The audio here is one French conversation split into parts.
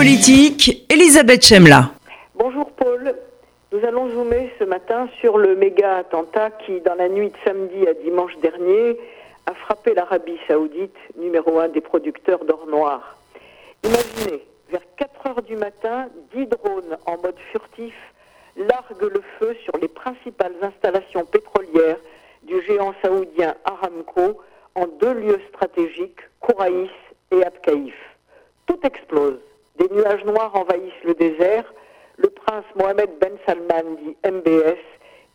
politique, Elisabeth Chemla. Bonjour Paul. Nous allons zoomer ce matin sur le méga attentat qui, dans la nuit de samedi à dimanche dernier, a frappé l'Arabie saoudite, numéro un des producteurs d'or noir. Imaginez, vers 4 heures du matin, 10 drones en mode furtif larguent le feu sur les principales installations pétrolières du géant saoudien Aramco en deux lieux stratégiques, Kouraïs et Abkaïf. Tout explose. Des nuages noirs envahissent le désert. Le prince Mohamed Ben Salman, dit MBS,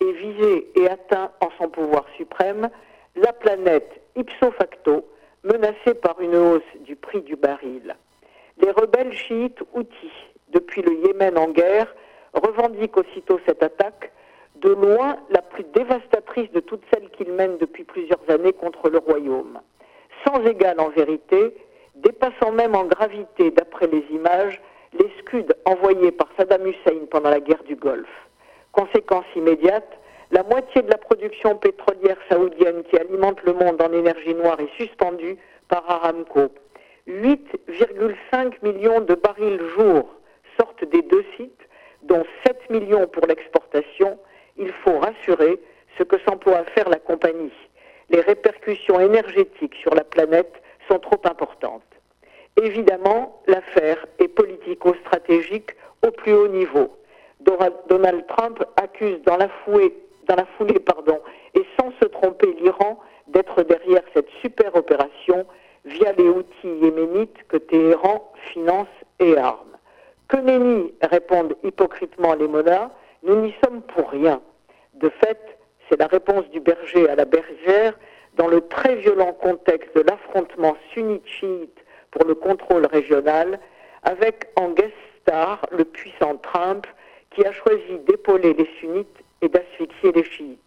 est visé et atteint en son pouvoir suprême. La planète, ipso facto, menacée par une hausse du prix du baril. Les rebelles chiites Houthis, depuis le Yémen en guerre, revendiquent aussitôt cette attaque, de loin la plus dévastatrice de toutes celles qu'ils mènent depuis plusieurs années contre le royaume. Sans égal en vérité, dépassant même en gravité, d'après les images, les scuds envoyés par Saddam Hussein pendant la guerre du Golfe. Conséquence immédiate, la moitié de la production pétrolière saoudienne qui alimente le monde en énergie noire est suspendue par Aramco. 8,5 millions de barils jour sortent des deux sites, dont 7 millions pour l'exportation. Il faut rassurer ce que s'emploie à faire la compagnie. Les répercussions énergétiques sur la planète sont trop importantes. Évidemment, l'affaire est politico-stratégique au plus haut niveau. Donald Trump accuse dans la, foulée et sans se tromper l'Iran d'être derrière cette super opération via les outils yéménites que Téhéran finance et arme. Que nenni, répondent hypocritement les monarques, nous n'y sommes pour rien. De fait, c'est la réponse du berger à la bergère dans le très violent contexte de l'affrontement sunnite-chiite pour le contrôle régional, avec en guest star le puissant Trump qui a choisi d'épauler les sunnites et d'asphyxier les chiites.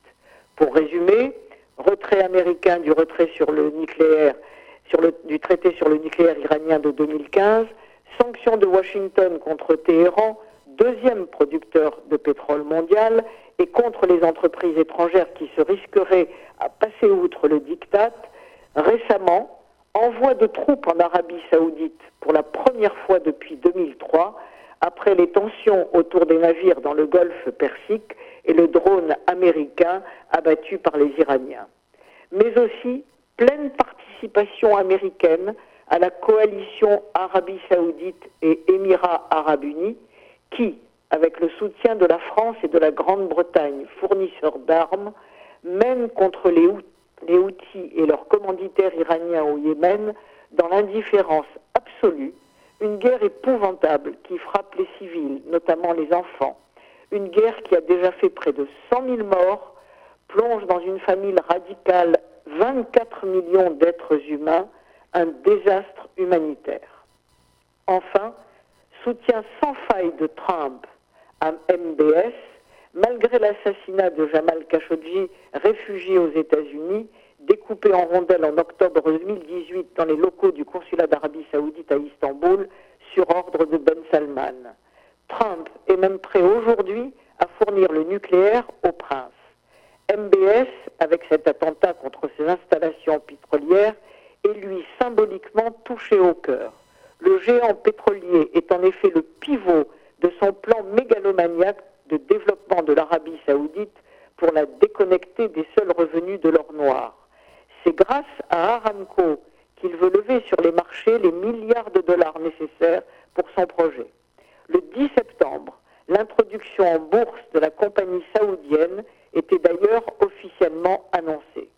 Pour résumer, retrait américain du retrait sur le nucléaire, du traité sur le nucléaire iranien de 2015, sanctions de Washington contre Téhéran, deuxième producteur de pétrole mondial, et contre les entreprises étrangères qui se risqueraient à passer outre le diktat, récemment, envoi de troupes en Arabie saoudite pour la première fois depuis 2003, après les tensions autour des navires dans le golfe Persique et le drone américain abattu par les Iraniens. Mais aussi pleine participation américaine à la coalition Arabie saoudite et Émirats arabes unis qui, avec le soutien de la France et de la Grande-Bretagne, fournisseurs d'armes, mènent contre les, Houthis et leurs commanditaires iraniens au Yémen, dans l'indifférence absolue, une guerre épouvantable qui frappe les civils, notamment les enfants, une guerre qui a déjà fait près de 100 000 morts, plonge dans une famille radicale 24 millions d'êtres humains, un désastre humanitaire. Enfin, soutien sans faille de Trump à MBS, malgré l'assassinat de Jamal Khashoggi, réfugié aux États-Unis, découpé en rondelles en octobre 2018 dans les locaux du consulat d'Arabie saoudite à Istanbul sur ordre de Ben Salman. Trump est même prêt aujourd'hui à fournir le nucléaire au prince. MBS, avec cet attentat contre ses installations pétrolières, est lui symboliquement touché au cœur. Le géant pétrolier est en effet le pivot de son plan mégalomaniaque de développement de l'Arabie saoudite pour la déconnecter des seuls revenus de l'or noir. C'est grâce à Aramco qu'il veut lever sur les marchés les milliards de dollars nécessaires pour son projet. Le 10 septembre, l'introduction en bourse de la compagnie saoudienne était d'ailleurs officiellement annoncée.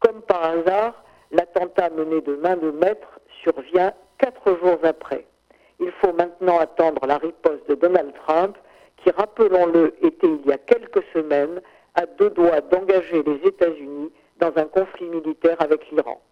Comme par hasard, l'attentat mené de main de maître survient quatre jours après. Il faut maintenant attendre la riposte de Donald Trump, qui, rappelons-le, était il y a quelques semaines à deux doigts d'engager les États-Unis dans un conflit militaire avec l'Iran.